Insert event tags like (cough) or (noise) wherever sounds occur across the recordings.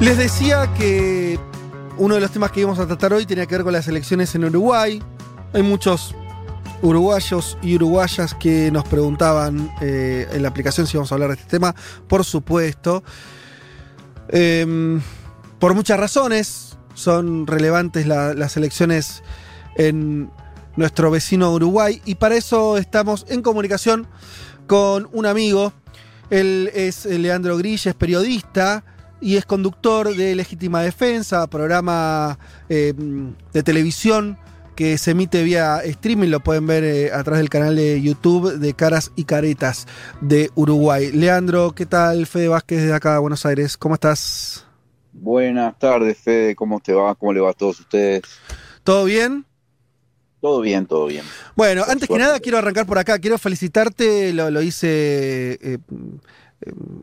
Les decía que uno de los temas que íbamos a tratar hoy tenía que ver con las elecciones en Uruguay. Hay muchos uruguayos y uruguayas que nos preguntaban eh, en la aplicación si vamos a hablar de este tema. Por supuesto. Em, por muchas razones son relevantes la- las elecciones en nuestro vecino Uruguay y para eso estamos en comunicación con un amigo. Él es Leandro Grilla, es periodista y es conductor de Legítima Defensa, programa eh, de televisión que se emite vía streaming, lo pueden ver eh, a través del canal de YouTube de Caras y Caretas de Uruguay. Leandro, ¿qué tal? Fede Vázquez desde acá, Buenos Aires, ¿cómo estás? Buenas tardes, Fede, ¿cómo te va? ¿Cómo le va a todos ustedes? ¿Todo bien? Todo bien, todo bien. Bueno, Por antes que nada quiero arrancar por acá, quiero felicitarte, lo, lo hice eh,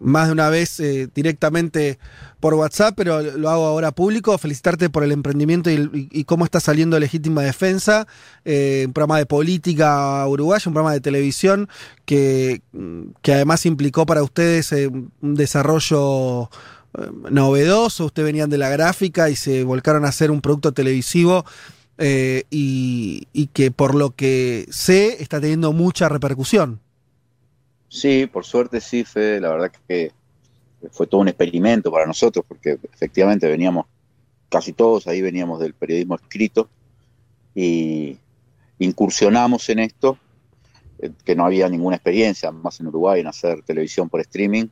más de una vez eh, directamente por WhatsApp, pero lo hago ahora público, felicitarte por el emprendimiento y, cómo está saliendo Legítima Defensa, eh, un programa de política uruguaya, un programa de televisión que, que además implicó para ustedes eh, un desarrollo novedoso, ustedes venían de la gráfica y se volcaron a hacer un producto televisivo y que por lo que sé está teniendo mucha repercusión. Sí, por suerte sí, Fede, la verdad que fue todo un experimento para nosotros, porque efectivamente veníamos, casi todos ahí veníamos del periodismo escrito y incursionamos en esto, eh, que no había ninguna experiencia más en Uruguay en hacer televisión por streaming,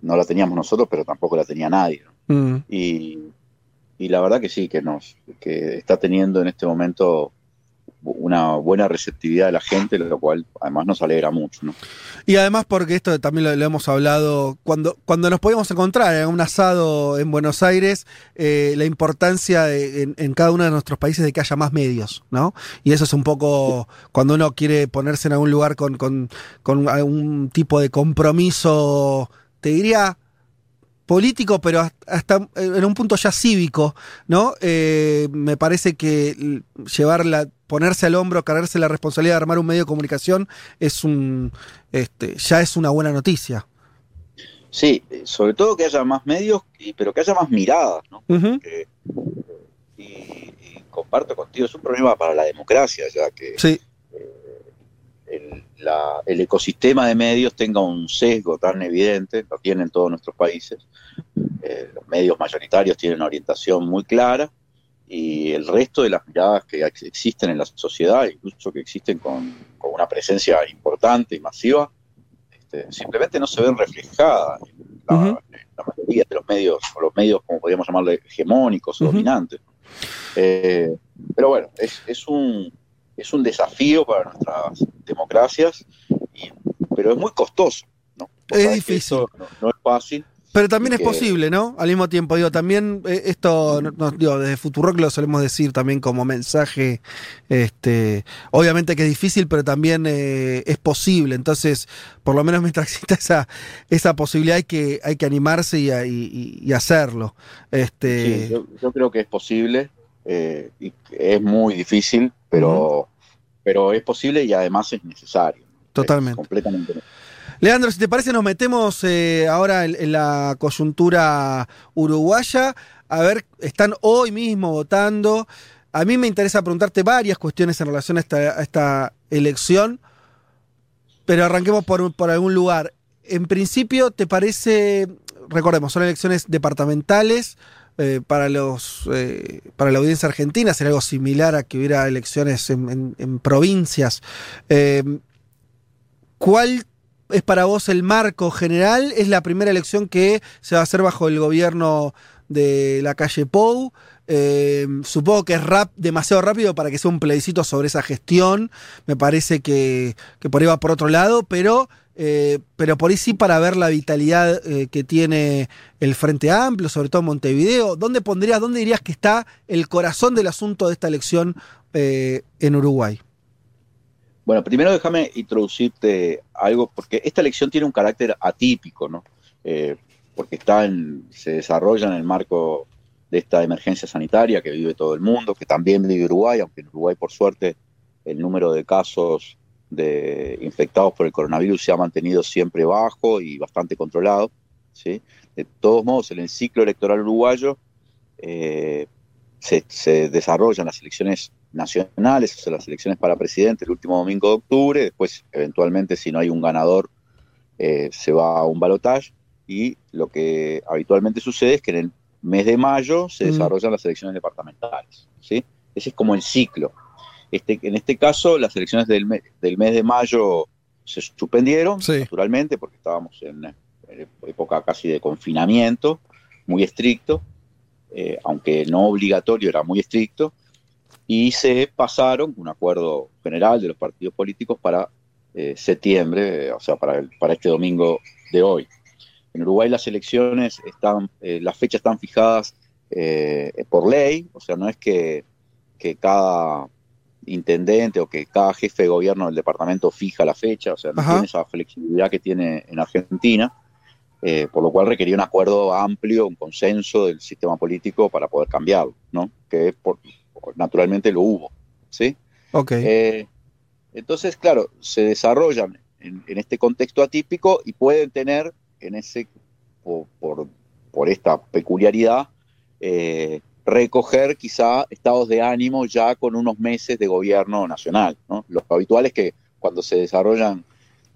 no la teníamos nosotros, pero tampoco la tenía nadie. ¿no? Mm. y, y la verdad que sí, que nos que está teniendo en este momento una buena receptividad de la gente, lo cual además nos alegra mucho. ¿no? Y además porque esto también lo, hemos hablado cuando, cuando nos podíamos encontrar en un asado en Buenos Aires, eh, la importancia de- en, cada uno de nuestros países de que haya más medios, ¿no? Y eso es un poco cuando uno quiere ponerse en algún lugar con, con algún tipo de compromiso, te diría político, pero hasta- hasta en un punto ya cívico, ¿no? Eh, me parece que l- llevarla, ponerse al hombro, cargarse la responsabilidad de armar un medio de comunicación es un, este, ya es una buena noticia. Sí, eh, sobre todo que haya más medios, y- pero que haya más miradas. ¿no? Que- y, y comparto contigo, es un problema para la democracia, ya que Sí, el, la- el ecosistema de medios tenga un sesgo tan evidente, lo tienen todos nuestros países. Eh, los medios mayoritarios tienen una orientación muy clara y el resto de las miradas que ex- existen en la sociedad, incluso que existen con, con una presencia importante y masiva, este, simplemente no se ven reflejadas en la, Ujú. en la mayoría de los medios, o los medios, como podríamos llamarle, hegemónicos o dominantes. Eh, pero bueno, es, es un, es un desafío para nuestras democracias, y- pero es muy costoso. ¿no? Es difícil. No, no es fácil. pero también es que- posible, ¿no? Al mismo tiempo, digo, también eh, esto, no- digo, desde Futurock lo solemos decir también como mensaje, este, obviamente que es difícil, pero también eh, es posible. Entonces, por lo menos mientras (laughs) exista esa, esa posibilidad hay que, hay que animarse y, y- y- hacerlo. Este, Sí, yo, yo creo que es posible eh, y es muy difícil, pero, pero es posible y además es necesario. Totalmente. Es completamente necesario. Leandro, si te parece, nos metemos eh, ahora en, en la coyuntura uruguaya. A ver, están hoy mismo votando. A mí me interesa preguntarte varias cuestiones en relación a esta, a esta elección, pero arranquemos por, por algún lugar. En principio, ¿te parece, recordemos, son elecciones departamentales eh, para, los, eh, para la audiencia argentina, sería algo similar a que hubiera elecciones en, en- provincias. Eh, ¿Cuál es para vos el marco general? ¿Es la primera elección que se va a hacer bajo el gobierno de la calle Pou? Eh, supongo que es rap, demasiado rápido para que sea un plebiscito sobre esa gestión. Me parece que, que por ahí va por otro lado, pero, eh, pero por ahí sí para ver la vitalidad eh, que tiene el Frente Amplio, sobre todo Montevideo. ¿Dónde pondrías, dónde dirías que está el corazón del asunto de esta elección eh, en Uruguay? Bueno, primero déjame introducirte algo, porque esta elección tiene un carácter atípico, ¿no? Porque está en, se desarrolla en el marco de esta emergencia sanitaria que vive todo el mundo, que también vive Uruguay, aunque en Uruguay, por suerte, el número de casos de infectados por el coronavirus se ha mantenido siempre bajo y bastante controlado. ¿sí? De todos modos, en el ciclo electoral uruguayo eh, se, desarrollan las elecciones nacionales, o sea, las elecciones para presidente el último domingo de octubre, después eventualmente si no hay un ganador eh, se va a un balotaje y lo que habitualmente sucede es que en el mes de mayo se desarrollan las elecciones departamentales. ¿sí? Ese es como el ciclo. Este, en este caso, las elecciones del, del mes de mayo se suspendieron, naturalmente, porque estábamos en, época casi de confinamiento, muy estricto, eh, aunque no obligatorio, era muy estricto, y se pasaron un acuerdo general de los partidos políticos para eh, septiembre, o sea, para, para este domingo de hoy. En Uruguay las elecciones están, eh, las fechas están fijadas por ley, o sea, no es que, que cada intendente o que cada jefe de gobierno del departamento fija la fecha, o sea, no tiene esa flexibilidad que tiene en Argentina, eh, por lo cual requería un acuerdo amplio, un consenso del sistema político para poder cambiarlo, ¿no? Que por, naturalmente lo hubo, ¿sí? Ok. Eh, entonces, claro, se desarrollan en, este contexto atípico y pueden tener en ese, por, por, esta peculiaridad, eh, recoger quizá estados de ánimo ya con unos meses de gobierno nacional. ¿no? Lo habitual es que cuando se desarrollan,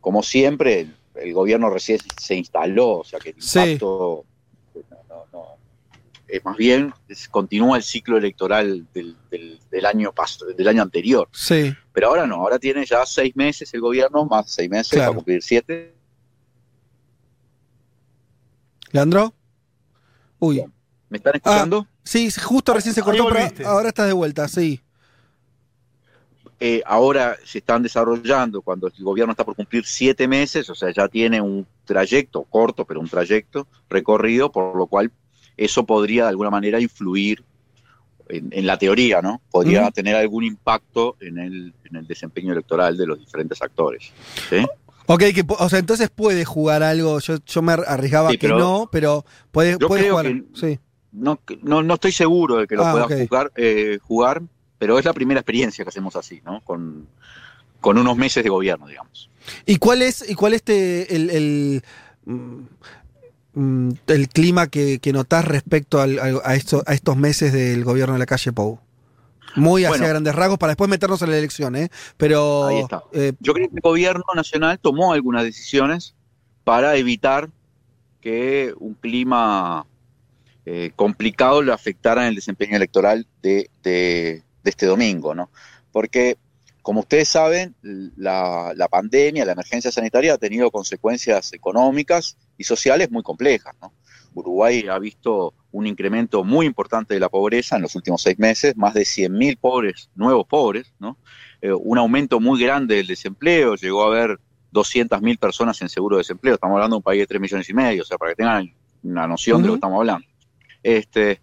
como siempre, el, gobierno recién se instaló, o sea que el impacto es más bien continúa el ciclo electoral del, año del año anterior. Sí. Pero ahora no, ahora tiene ya seis meses el gobierno, más seis meses para cumplir siete. ¿Leandro? Uy. ¿Me están escuchando? Ah, sí, justo recién se cortó, pero ahora estás de vuelta, sí. Eh, ahora se están desarrollando, cuando el gobierno está por cumplir siete meses, o sea, ya tiene un trayecto, corto, pero un trayecto recorrido, por lo cual eso podría de alguna manera influir en, la teoría, ¿no? Podría tener algún impacto en el, en el desempeño electoral de los diferentes actores. ¿sí? Ok, que, o sea, entonces puede jugar algo. Yo, yo me arriesgaba que no, pero puede, puede jugar. sí no, no, estoy seguro de que lo ah, pueda jugar, eh, jugar, pero es la primera experiencia que hacemos así, ¿no? Con, con unos meses de gobierno, digamos. ¿Y cuál es, y cuál este, el, el, mm, el clima que, que notás respecto al, a, esto, a estos meses del gobierno de la calle Pou? Muy hacia grandes rasgos para después meternos en la elección, ¿eh? Pero. Ahí está. Eh, Yo creo que el gobierno nacional tomó algunas decisiones para evitar que un clima eh, complicado lo afectara en el desempeño electoral de, este domingo, ¿no? Porque, como ustedes saben, la, pandemia, la emergencia sanitaria ha tenido consecuencias económicas y sociales muy complejas, ¿no? Uruguay ha visto un incremento muy importante de la pobreza en los últimos seis meses, más de 100.000 pobres, nuevos pobres, ¿no? Eh, un aumento muy grande del desempleo, llegó a haber 200.000 personas en seguro de desempleo, estamos hablando de un país de 3 millones y medio, o sea, para que tengan una noción de lo que estamos hablando. Este,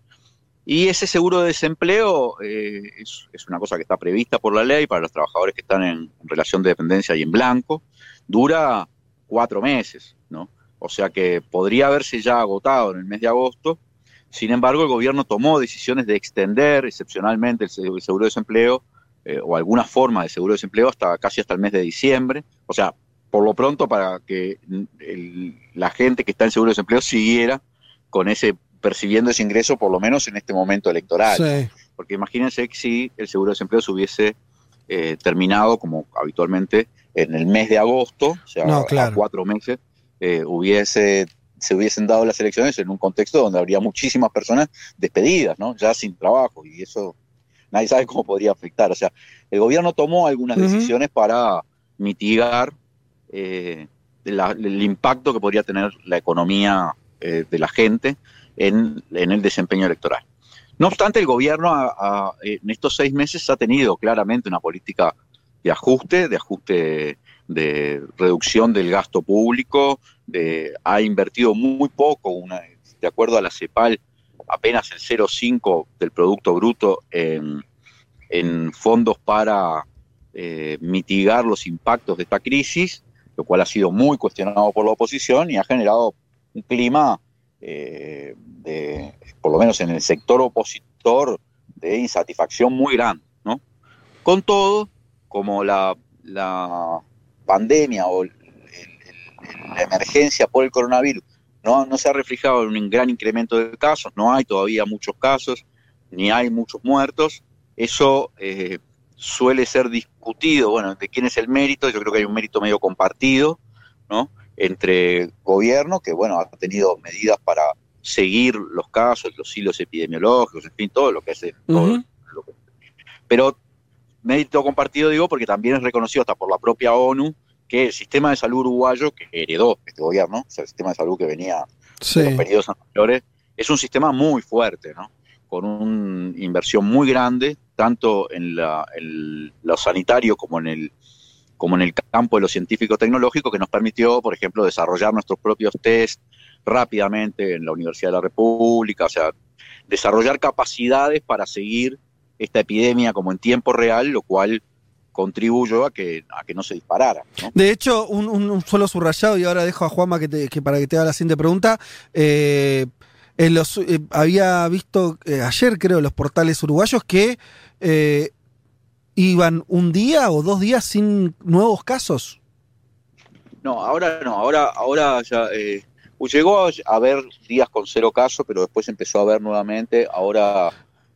y ese seguro de desempleo eh, es, una cosa que está prevista por la ley para los trabajadores que están en, relación de dependencia y en blanco. Dura cuatro meses, ¿no? O sea que podría haberse ya agotado en el mes de agosto. Sin embargo, el gobierno tomó decisiones de extender excepcionalmente el seguro de desempleo eh, o alguna forma de seguro de desempleo hasta casi hasta el mes de diciembre. O sea, por lo pronto para que la gente que está en seguro de desempleo siguiera con ese percibiendo ese ingreso por lo menos en este momento electoral. Porque imagínense que si el seguro de desempleo se hubiese eh, terminado como habitualmente en el mes de agosto, o sea, a cuatro meses, eh, hubiese se hubiesen dado las elecciones en un contexto donde habría muchísimas personas despedidas, ¿no? Ya sin trabajo, y eso nadie sabe cómo podría afectar. O sea, el gobierno tomó algunas decisiones para mitigar eh, el impacto que podría tener la economía de la gente en, el desempeño electoral. No obstante, el gobierno en estos seis meses ha tenido claramente una política de ajuste, de ajuste de reducción del gasto público, ha invertido muy poco, de acuerdo a la CEPAL, apenas el 0,5 del Producto Bruto en, fondos para eh, mitigar los impactos de esta crisis, lo cual ha sido muy cuestionado por la oposición y ha generado un clima eh, de, por lo menos en el sector opositor, de insatisfacción muy grande. ¿no? Con todo, como la, la pandemia o la emergencia por el coronavirus no, no se ha reflejado en un gran incremento de casos, no hay todavía muchos casos, ni hay muchos muertos. Eso eh, suele ser discutido, bueno, de quién es el mérito, yo creo que hay un mérito medio compartido, ¿no? Entre gobierno, que bueno, ha tenido medidas para seguir los casos, los hilos epidemiológicos, en fin, todo lo que es. pero mérito compartido digo porque también es reconocido hasta por la propia ONU que el sistema de salud uruguayo que heredó este gobierno, o sea, el sistema de salud que venía en los periodos anteriores, es un sistema muy fuerte, ¿no? Con una inversión muy grande, tanto en, la, en lo sanitario como en el como en el campo de lo científico-tecnológico, que nos permitió, por ejemplo, desarrollar nuestros propios test rápidamente en la Universidad de la República, o sea, desarrollar capacidades para seguir esta epidemia como en tiempo real, lo cual contribuyó a que, a que no se disparara. De hecho, un, solo subrayado, y ahora dejo a Juanma que, para que te haga la siguiente pregunta. Eh, en eh, había visto eh, ayer, creo, los portales uruguayos que iban un día o dos días sin nuevos casos. No, ahora no, ahora, ahora ya llegó a haber días con cero casos, pero después empezó a haber nuevamente. Ahora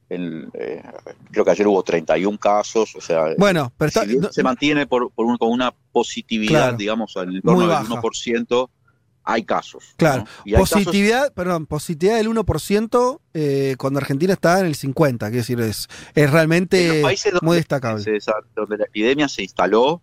eh, creo que ayer hubo 31 casos, o sea, bueno, pero se mantiene por, por con una positividad, digamos, en el torno del 1%, hay casos. Claro, positividad, perdón, positividad del 1% eh, cuando Argentina está en el 50%, quiero decir, es, es realmente muy destacable. donde la epidemia se instaló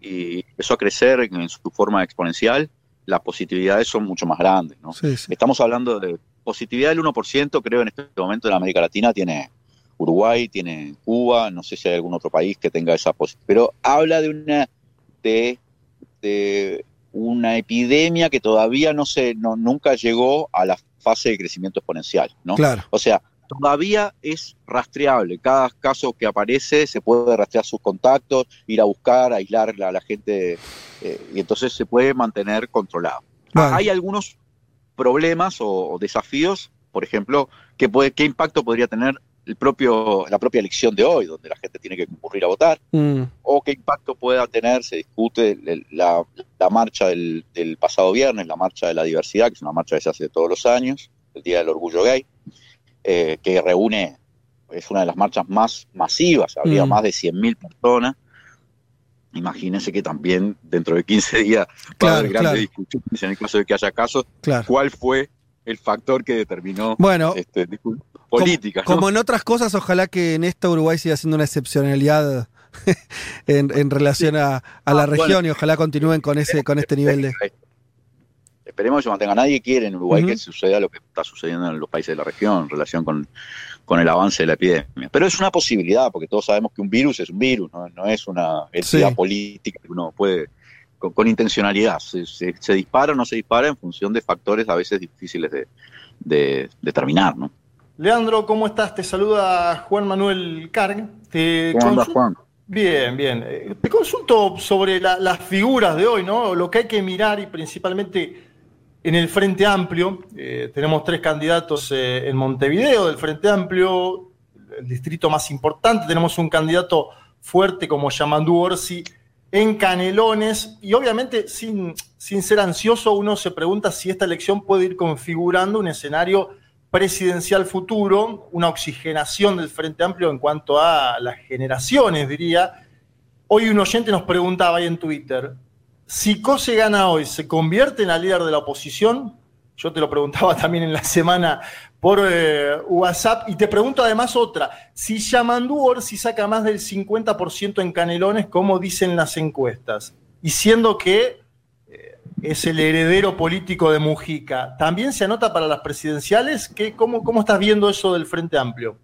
y empezó a crecer en, su forma exponencial, las positividades son mucho más grandes. ¿no? Estamos hablando de positividad del 1%, creo, en este momento en América Latina tiene Uruguay, tiene Cuba, no sé si hay algún otro país que tenga esa positividad, pero habla de una, de, una epidemia que todavía no se, no, nunca llegó a la fase de crecimiento exponencial, ¿no? Claro. O sea, todavía es rastreable. Cada caso que aparece se puede rastrear sus contactos, ir a buscar, aislar a la gente eh, y entonces se puede mantener controlado. Hay algunos problemas o, desafíos, por ejemplo, ¿qué, puede, qué impacto podría tener el propio, la propia elección de hoy, donde la gente tiene que concurrir a votar, mm. o qué impacto pueda tener, se discute la, marcha del, pasado viernes, la marcha de la diversidad, que es una marcha que se hace todos los años, el Día del Orgullo Gay, eh, que reúne, es una de las marchas más masivas, habría mm. más de 100.000 personas. Imagínense que también dentro de 15 días va a haber grandes discusiones en el caso de que haya casos. ¿Cuál fue el factor que determinó bueno, este, política? Como, en otras cosas, ojalá que en esta Uruguay siga siendo una excepcionalidad (laughs) en, relación a, la ah, región y ojalá continúen con ese con este nivel de esperemos que se mantenga. Nadie quiere en Uruguay que suceda lo que está sucediendo en los países de la región en relación con, el avance de la epidemia. Pero es una posibilidad, porque todos sabemos que un virus es un virus, no, es una entidad política que uno puede, con, intencionalidad. Se, dispara o no se dispara en función de factores a veces difíciles de, determinar. ¿no? Leandro, ¿cómo estás? Te saluda Juan Manuel Carg. ¿Cómo andas, Juan? Bien, bien. Eh, te consulto sobre las figuras de hoy, ¿no? Lo que hay que mirar y principalmente en el Frente Amplio, eh, tenemos tres candidatos eh, en Montevideo del Frente Amplio, el distrito más importante. Tenemos un candidato fuerte como Yamandú Orsi en Canelones. Y obviamente, sin, sin ser ansioso, uno se pregunta si esta elección puede ir configurando un escenario presidencial futuro, una oxigenación del Frente Amplio en cuanto a las generaciones, diría. Hoy un oyente nos preguntaba ahí en Twitter, si Cose gana hoy, ¿se convierte en la líder de la oposición? Yo te lo preguntaba (laughs) también en la semana por eh, WhatsApp. Y te pregunto además otra. Si Yamandu si saca más del 50% en Canelones, como dicen las encuestas, y siendo que eh, es el heredero político de Mujica, ¿también se anota para las presidenciales? ¿Qué, cómo, ¿Cómo estás viendo eso del Frente Amplio?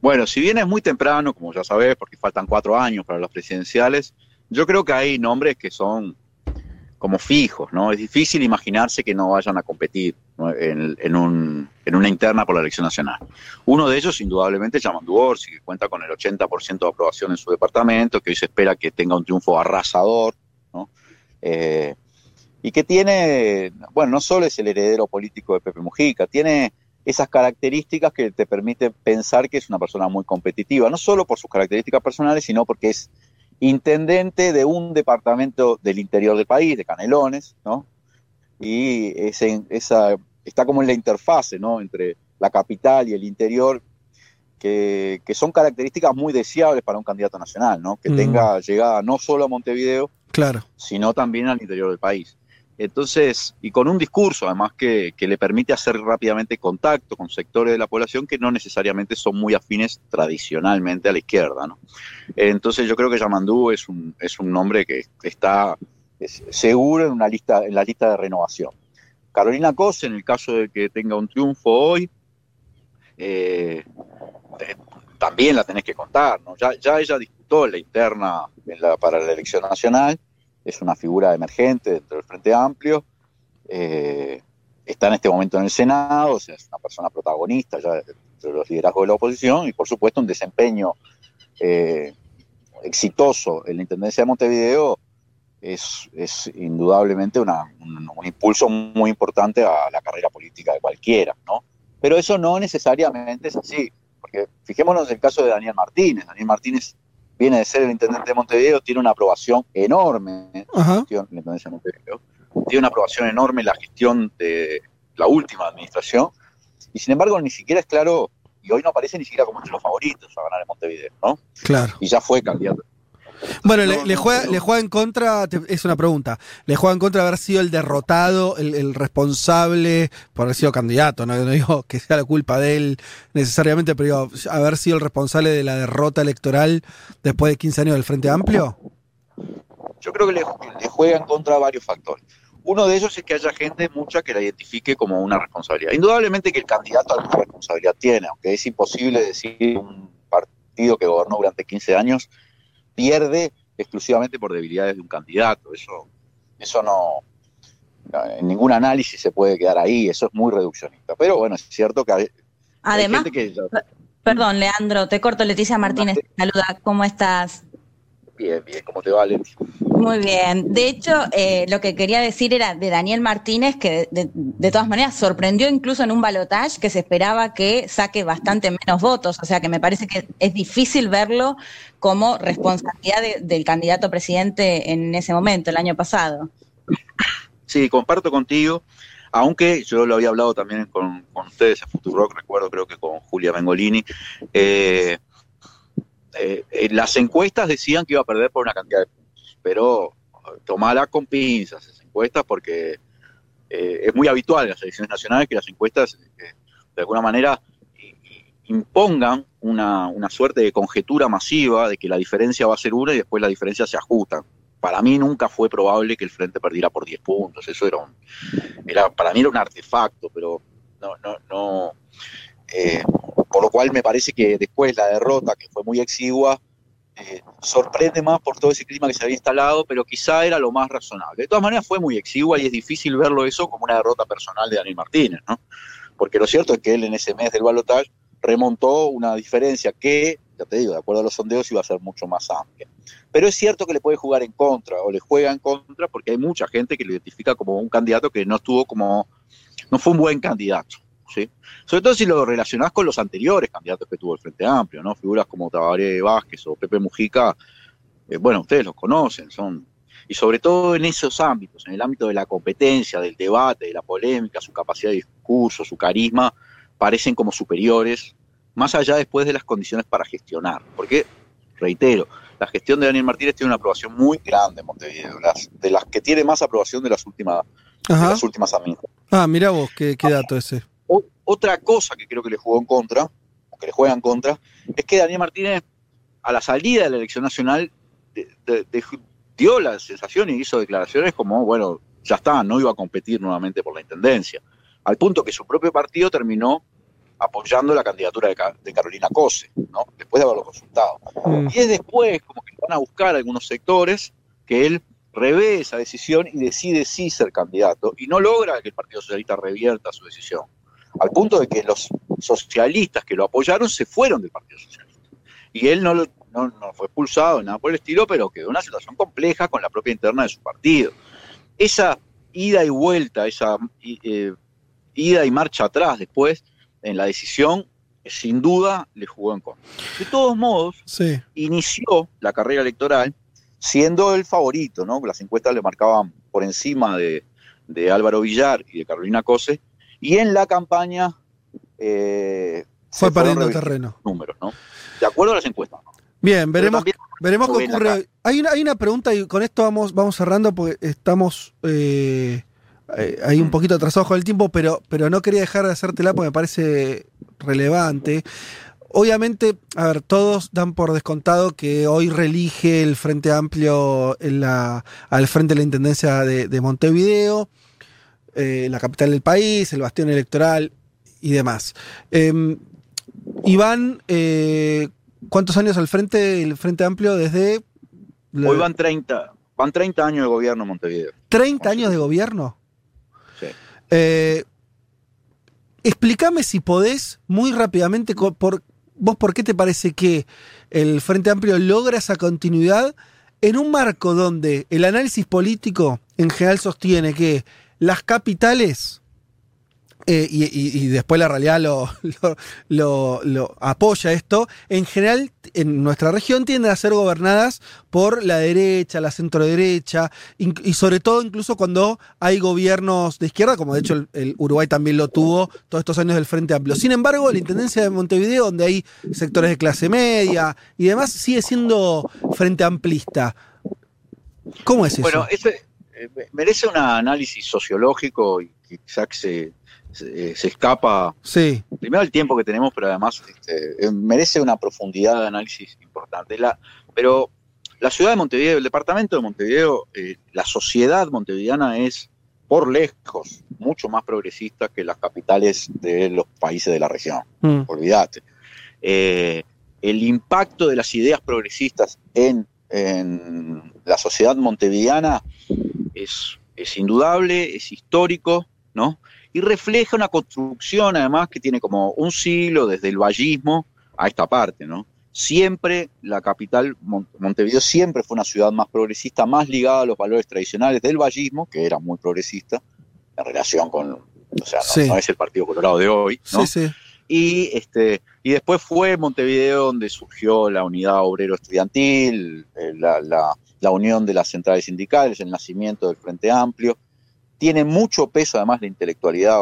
Bueno, si bien es muy temprano, como ya sabes, porque faltan cuatro años para las presidenciales, yo creo que hay nombres que son como fijos, ¿no? Es difícil imaginarse que no vayan a competir en, una interna por la elección nacional. Uno de ellos, indudablemente, es Yamandu Orsi, que cuenta con el 80% de aprobación en su departamento, que hoy se espera que tenga un triunfo arrasador, ¿no? Eh, y que tiene, bueno, no solo es el heredero político de Pepe Mujica, tiene esas características que te permiten pensar que es una persona muy competitiva, no solo por sus características personales, sino porque es intendente de un departamento del interior del país, de Canelones, ¿no? y ese, esa, está como en la interfase ¿no? entre la capital y el interior, que, que, son características muy deseables para un candidato nacional, ¿no? que mm. tenga llegada no solo a Montevideo, claro. sino también al interior del país. Entonces, y con un discurso además que, le permite hacer rápidamente contacto con sectores de la población que no necesariamente son muy afines tradicionalmente a la izquierda. ¿no? Entonces yo creo que Yamandú es un, es un nombre que está seguro en, una lista, en la lista de renovación. Carolina Cose, en el caso de que tenga un triunfo hoy, eh, también la tenés que contar. ¿no? Ya, ya ella disputó la interna para la elección nacional es una figura emergente dentro del Frente Amplio, eh, está en este momento en el Senado, o sea, es una persona protagonista ya de los liderazgos de la oposición y por supuesto un desempeño eh, exitoso en la Intendencia de Montevideo es, indudablemente un, impulso muy importante a la carrera política de cualquiera, ¿no? Pero eso no necesariamente es así, porque fijémonos en el caso de Daniel Martínez. Daniel Martínez viene de ser el intendente de Montevideo, tiene una aprobación enorme en la gestión de Montevideo, tiene una aprobación enorme en la gestión de la última administración, y sin embargo ni siquiera es claro, y hoy no aparece ni siquiera como entre los favoritos a ganar en Montevideo, ¿no? Claro. Y ya fue candidato bueno, le, juega, le juega en contra, es una pregunta, le juega en contra de haber sido el derrotado, el, responsable por haber sido candidato, ¿no? digo que sea la culpa de él necesariamente, pero digo, haber sido el responsable de la derrota electoral después de 15 años del Frente Amplio. Yo creo que le, juega en contra varios factores. Uno de ellos es que haya gente mucha que la identifique como una responsabilidad. Indudablemente que el candidato alguna responsabilidad tiene, aunque es imposible decir un partido que gobernó durante 15 años pierde exclusivamente por debilidades de un candidato. Eso, eso no, en ningún análisis se puede quedar ahí, eso es muy reduccionista. Pero bueno, es cierto que hay, Además, perdón, Leandro, te corto, Leticia Martínez, saluda, ¿cómo estás? Bien, bien, ¿cómo te va, Leti? Muy bien. De hecho, eh, lo que quería decir era de Daniel Martínez, que de, todas maneras sorprendió incluso en un balotaje que se esperaba que saque bastante menos votos. O sea que me parece que es difícil verlo como responsabilidad del candidato presidente en ese momento, el año pasado. Sí, comparto contigo. Aunque yo lo había hablado también con, ustedes en Futurock, recuerdo creo que con Julia Bengolini, eh, eh, las encuestas decían que iba a perder por una cantidad de pero tomala con pinzas esas encuestas porque eh, es muy habitual en las elecciones nacionales que las encuestas eh, de alguna manera impongan una, suerte de conjetura masiva de que la diferencia va a ser una y después la diferencia se ajusta. Para mí nunca fue probable que el Frente perdiera por 10 puntos, eso era, un, era para mí era un artefacto, pero no, no, no, por lo cual me parece que después la derrota, que fue muy exigua, eh, sorprende más por todo ese clima que se había instalado, pero quizá era lo más razonable. De todas maneras fue muy exigua y es difícil verlo eso como una derrota personal de Daniel Martínez, ¿no? Porque lo cierto es que él en ese mes del balotaje remontó una diferencia que, ya te digo, de acuerdo a los sondeos iba a ser mucho más amplia. Pero es cierto que le puede jugar en contra o le juega en contra porque hay mucha gente que lo identifica como un candidato que no estuvo como, no fue un buen candidato. Sobre todo si lo relacionás con los anteriores candidatos que tuvo el Frente Amplio, ¿no? Figuras como Tabaré Vázquez o Pepe Mujica, eh, bueno, ustedes los conocen, son... Y sobre todo en esos ámbitos, en el ámbito de la competencia, del debate, de la polémica, su capacidad de discurso, su carisma, parecen como superiores, más allá después de las condiciones para gestionar. Porque, reitero, la gestión de Daniel Martínez tiene una aprobación muy grande en Montevideo, de las que tiene más aprobación de las últimas, de las últimas administraciones. Ah, mira vos, qué, qué dato ese otra cosa que creo que le jugó en contra, o que le juega en contra, es que Daniel Martínez, a la salida de la elección nacional, dio la sensación y hizo declaraciones como, bueno, ya está, no iba a competir nuevamente por la intendencia. Al punto que su propio partido terminó apoyando la candidatura de, Carolina Cose, ¿no? después de haberlo consultado. Mm. Y es después, como que van a buscar algunos sectores, que él revé esa decisión y decide sí ser candidato, y no logra que el Partido Socialista revierta su decisión al punto de que los socialistas que lo apoyaron se fueron del Partido Socialista. Y él no, no, fue expulsado, nada por el estilo, pero quedó en una situación compleja con la propia interna de su partido. Esa ida y vuelta, esa eh, ida y marcha atrás después en la decisión, sin duda le jugó en contra. De todos modos, inició la carrera electoral siendo el favorito, ¿no? Las encuestas le marcaban por encima de, de Álvaro Villar y de Carolina Cose, y en la campaña eh, fue perdiendo terreno. Números, ¿no? De acuerdo a las encuestas. Bien, veremos, veremos qué ocurre. Hay una, hay una pregunta y con esto vamos, vamos cerrando porque estamos eh, eh, ahí un mm. poquito atrasados con el tiempo, pero, pero no quería dejar de hacértela porque me parece relevante. Obviamente, a ver, todos dan por descontado que hoy relige el Frente Amplio en la, al frente de la Intendencia de, Montevideo, eh, la capital del país, el bastión electoral y demás. Em, Iván, eh, ¿cuántos años al frente el Frente Amplio desde... Hoy van 30, van 30 años de gobierno en Montevideo. ¿30 años de gobierno? Sí. Eh, explícame si podés muy rápidamente por ¿Vos por qué te parece que el Frente Amplio logra esa continuidad en un marco donde el análisis político en general sostiene que las capitales eh, y, después la realidad (laughs) lo, apoya esto, en general en nuestra región tienden a ser gobernadas por la derecha, la centroderecha, y sobre todo incluso cuando hay gobiernos de izquierda, como de hecho el, Uruguay también lo tuvo todos estos años del Frente Amplio. Sin embargo, la Intendencia de Montevideo, donde hay sectores de clase media y demás, sigue siendo Frente Amplista. ¿Cómo es eso? Bueno, ese, merece un análisis sociológico y quizás se eh, se, escapa. Sí. Primero el tiempo que tenemos, pero además este, eh, merece una profundidad de análisis importante. La, pero la ciudad de Montevideo, el departamento de Montevideo, eh, la sociedad montevideana es por lejos mucho más progresista que las capitales de los países de la región. Mm. Olvídate. el impacto de las ideas progresistas en, en la sociedad montevideana es, es indudable, es histórico, ¿no? y refleja una construcción además que tiene como un siglo desde el vallismo a esta parte, ¿no? Siempre la capital, Montevideo, siempre fue una ciudad más progresista, más ligada a los valores tradicionales del vallismo, que era muy progresista, en relación con, o sea, no, es el Partido Colorado de hoy, ¿no? Sí, sí. Y, este, y después fue Montevideo donde surgió la unidad obrero estudiantil, eh, la, la unión de las centrales sindicales, el nacimiento del Frente Amplio, tiene mucho peso además la intelectualidad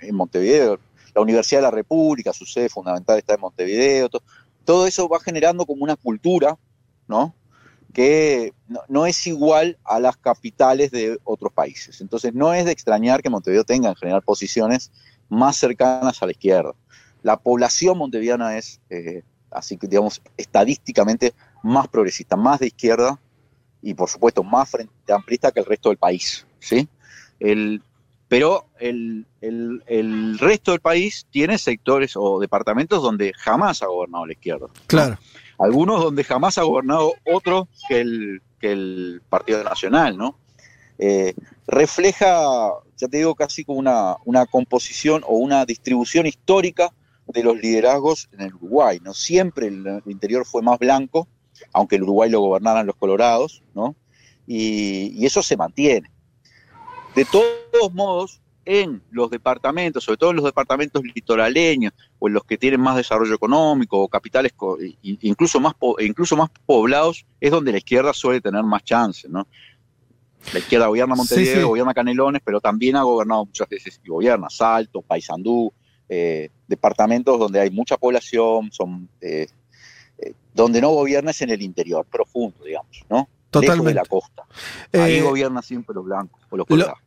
en Montevideo. La Universidad de la República, su sede fundamental está en Montevideo. Todo, eso va generando como una cultura, ¿no? que no, es igual a las capitales de otros países. Entonces no es de extrañar que Montevideo tenga en general posiciones más cercanas a la izquierda. La población montevideana es, eh, así que digamos, estadísticamente más progresista, más de izquierda y por supuesto más frente amplista que el resto del país. ¿sí? El, pero el, resto del país tiene sectores o departamentos donde jamás ha gobernado la izquierda. Claro. Algunos donde jamás ha gobernado otro que el, que el Partido Nacional, ¿no? Eh, refleja, ya te digo, casi como una, una composición o una distribución histórica de los liderazgos en el Uruguay, ¿no? Siempre el, interior fue más blanco, aunque el Uruguay lo gobernaran los colorados, ¿no? y eso se mantiene. De todos modos, en los departamentos, sobre todo en los departamentos litoraleños o en los que tienen más desarrollo económico o capitales incluso más, incluso más poblados, es donde la izquierda suele tener más chances, ¿no? La izquierda gobierna Montevideo, gobierna Canelones, pero también ha gobernado muchas veces y gobierna Salto, Paysandú, eh, departamentos donde hay mucha población, son eh, donde no gobierna es en el interior, profundo, digamos, ¿no? Totalmente. de la costa. Ahí eh, gobierna siempre los blancos.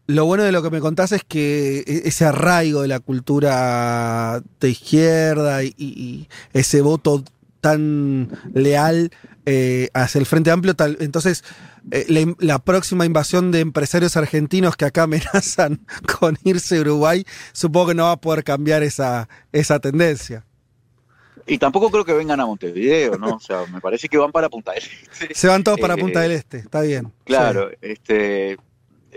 lo, bueno de lo que me contás es que e, ese arraigo de la cultura de izquierda y, ese voto tan leal eh, hacia el Frente Amplio, tal, entonces eh, la, próxima invasión de empresarios argentinos que acá amenazan (laughs) con irse a Uruguay, supongo que no va a poder cambiar esa, esa tendencia. Y tampoco creo que vengan a Montevideo, ¿no? O sea, me parece que van para Punta del Este. (laughs) Se van todos para eh, Punta del Este, está bien. Claro, este,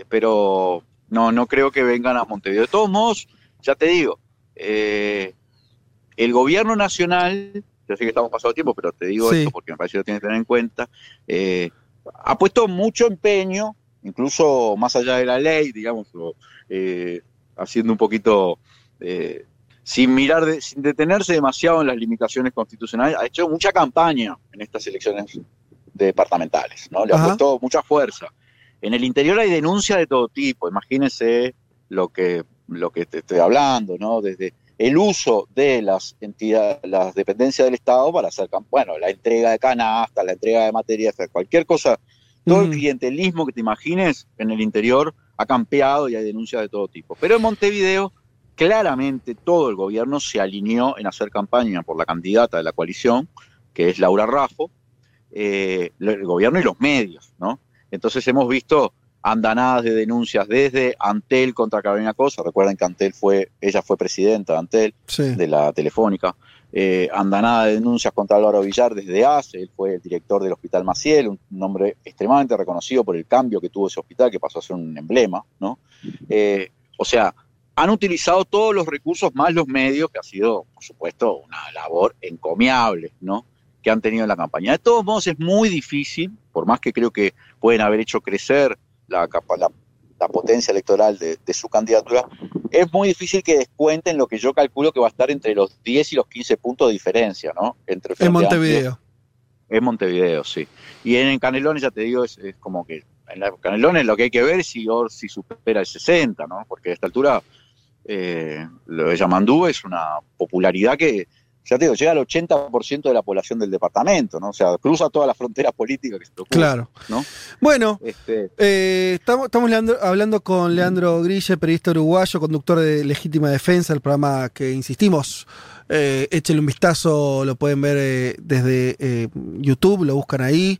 pero no, no creo que vengan a Montevideo. De todos modos, ya te digo, eh, el gobierno nacional, yo sé que estamos pasando tiempo, pero te digo esto porque me parece que lo tienes que tener en cuenta, eh, ha puesto mucho empeño, incluso más allá de la ley, digamos, haciendo un poquito sin mirar, sin detenerse demasiado en las limitaciones constitucionales, ha hecho mucha campaña en estas elecciones departamentales, ¿no? Le ha puesto mucha fuerza. En el interior hay denuncias de todo tipo, imagínense lo que, lo que te estoy hablando, ¿no? Desde el uso de las entidades, las dependencias del Estado para hacer, bueno, la entrega de canasta, la entrega de materias, cualquier cosa, todo el clientelismo que te imagines en el interior ha campeado y hay denuncias de todo tipo. Pero en Montevideo, claramente todo el gobierno se alineó en hacer campaña por la candidata de la coalición, que es Laura Raffo, eh, el gobierno y los medios, ¿no? Entonces hemos visto andanadas de denuncias desde Antel contra Carolina Cosa, recuerden que Antel fue, ella fue presidenta de Antel, Sí. de la telefónica, eh, andanada de denuncias contra Álvaro Villar desde ACE, él fue el director del Hospital Maciel, un nombre extremadamente reconocido por el cambio que tuvo ese hospital, que pasó a ser un emblema, ¿no? Eh, o sea, han utilizado todos los recursos más los medios, que ha sido, por supuesto, una labor encomiable, ¿no? Que han tenido en la campaña. De todos modos, es muy difícil, por más que creo que pueden haber hecho crecer la, la, la potencia electoral de, de su candidatura, es muy difícil que descuenten lo que yo calculo que va a estar entre los 10 y los 15 puntos de diferencia, ¿no? Entre En Montevideo. es Montevideo, sí. Y en, Canelones, ya te digo, es, es como que en la- Canelones lo que hay que ver es si Orsi supera el 60, ¿no? Porque a esta altura eh, lo de Yamandú es una popularidad que, ya te digo, llega al 80% de la población del departamento, ¿no? O sea, cruza todas las fronteras políticas que se te ocurran, Claro. ¿no? Bueno, Este, eh, estamos, estamos Leandro- hablando con Leandro Grille, periodista uruguayo, conductor de Legítima Defensa, el programa que insistimos. Eh, échenle un vistazo, lo pueden ver eh, desde YouTube, lo buscan ahí.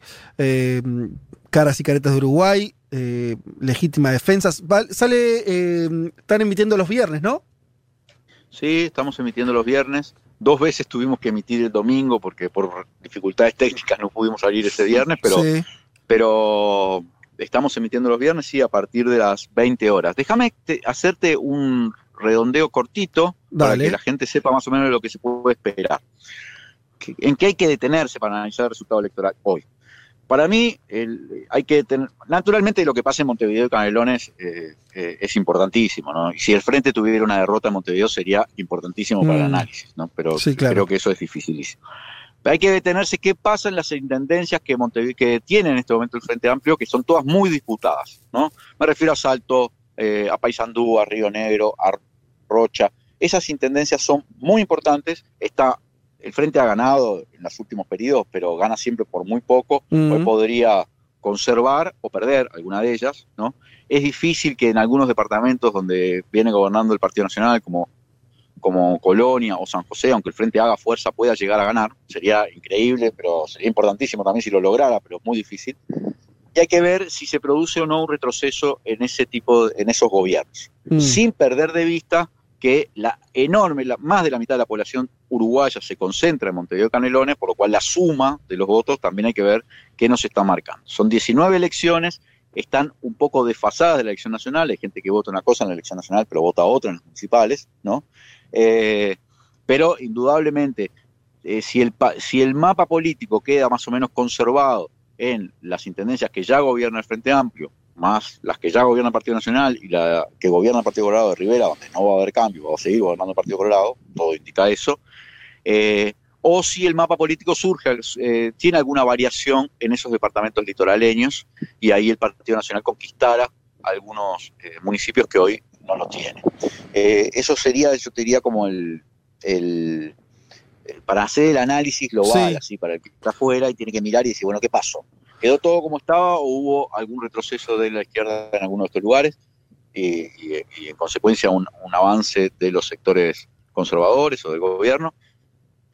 Caras y Caretas de Uruguay, eh, Legítima Defensa. Va- sale, eh, están emitiendo los viernes, ¿no? Sí, estamos emitiendo los viernes. Dos veces tuvimos que emitir el domingo porque por dificultades técnicas no pudimos salir ese viernes, pero sí. pero estamos emitiendo los viernes, sí, a partir de las 20 horas. Déjame te- hacerte un redondeo cortito para que la gente sepa más o menos lo que se puede esperar. ¿En qué hay que detenerse para analizar el resultado electoral hoy? Para mí, el- hay que tener, naturalmente lo que pasa en Montevideo y Canelones eh, eh, es importantísimo, ¿no? Y si el Frente tuviera una derrota en Montevideo sería importantísimo para el Mm. análisis, ¿no? Pero Sí, claro. creo que eso es dificilísimo. Pero hay que detenerse qué pasa en las intendencias que, Montevideo, que tiene en este momento el Frente Amplio, que son todas muy disputadas, ¿no? Me refiero a Salto, eh, a Paysandú, a Río Negro, a Rocha. Esas intendencias son muy importantes. Está, el Frente ha ganado en los últimos periodos, pero gana siempre por muy poco. Hoy podría conservar o perder alguna de ellas, ¿no? Es difícil que en algunos departamentos donde viene gobernando el Partido Nacional, como, como Colonia o San José, aunque el Frente haga fuerza, pueda llegar a ganar. Sería increíble, pero sería importantísimo también si lo lograra, pero es muy difícil. Y hay que ver si se produce o no un retroceso en ese tipo, de- en esos gobiernos Mm. sin perder de vista que la enorme, la- más de la mitad de la población uruguaya se concentra en Montevideo Canelones, por lo cual la suma de los votos también hay que ver qué nos está marcando. Son 19 elecciones, están un poco desfasadas de la elección nacional, hay gente que vota una cosa en la elección nacional, pero vota otra en las municipales, ¿no? Eh, pero indudablemente, eh, si, el, si el mapa político queda más o menos conservado en las intendencias que ya gobierna el Frente Amplio, más las que ya gobierna el Partido Nacional y la que gobierna el Partido Colorado de Rivera, donde no va a haber cambio, va a seguir gobernando el Partido Colorado, todo indica eso, eh, o si el mapa político surge, eh, tiene alguna variación en esos departamentos litoraleños y ahí el Partido Nacional conquistara algunos eh, municipios que hoy no lo tienen. Eh, eso sería, yo te diría, como el, el- el- para hacer el análisis global, Sí. así, para el que está afuera y tiene que mirar y decir, bueno, ¿qué pasó? ¿Quedó todo como estaba o hubo algún retroceso de la izquierda en alguno de estos lugares? Y, y- y en consecuencia un, un avance de los sectores conservadores o del gobierno.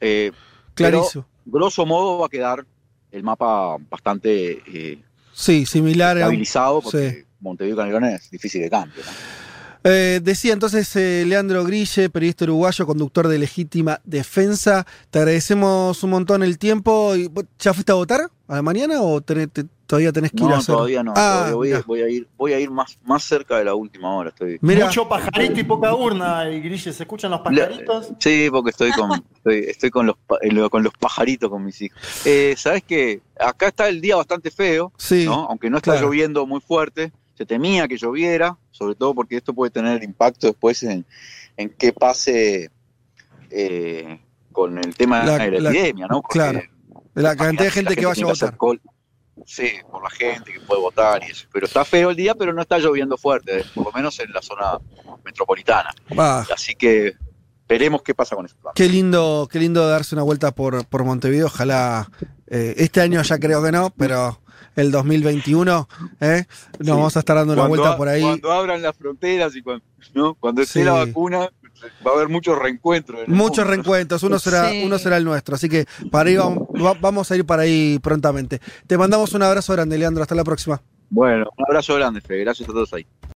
Eh, Clarísimo. grosso modo va a quedar el mapa bastante eh, Sí, similar a. estabilizado porque sí. Montevideo y Canelones es difícil de cambio. ¿no? Eh, decía entonces eh, Leandro Grille, periodista uruguayo, conductor de Legítima Defensa. Te agradecemos un montón el tiempo. Y, ¿vos ¿Ya fuiste a votar a la mañana o tenés- te- todavía tenés que ir a No, hacer? todavía no. Ah, todavía voy, mirá. voy a ir, voy a ir más, más cerca de la última hora. Estoy, Mirá. Mucho pajarito y poca urna, y Grille, ¿se escuchan los pajaritos? Sí, porque estoy con, (laughs) estoy, estoy con, los, pa- eh, con los pajaritos con mis hijos. Eh, Sabes que acá está el día bastante feo, Sí, ¿no? aunque no está claro. lloviendo muy fuerte. Se temía que lloviera, sobre todo porque esto puede tener impacto después en, en qué pase eh, con el tema La- de la, la- epidemia, ¿no? Porque claro. de la cantidad de gente que vaya a votar. Sí, por la gente que puede votar y eso. Pero está feo el día, pero no está lloviendo fuerte, por lo menos en la zona metropolitana. Va. Así que veremos qué pasa con eso. Qué lindo, qué lindo darse una vuelta por, por Montevideo. Ojalá eh, este año ya creo que no, pero el 2021 ¿eh? nos Sí. vamos a estar dando una Cuando vuelta a- por ahí. Cuando abran las fronteras y cuando, ¿no? cuando esté Sí. la vacuna, va a haber muchos reencuentros. Muchos mundo. reencuentros, uno será, Sí. uno será el nuestro, así que para ahí vamos, va- vamos a ir para ahí prontamente. Te mandamos un abrazo grande, Leandro, hasta la próxima. Bueno, un abrazo grande, Fede. Gracias a todos ahí.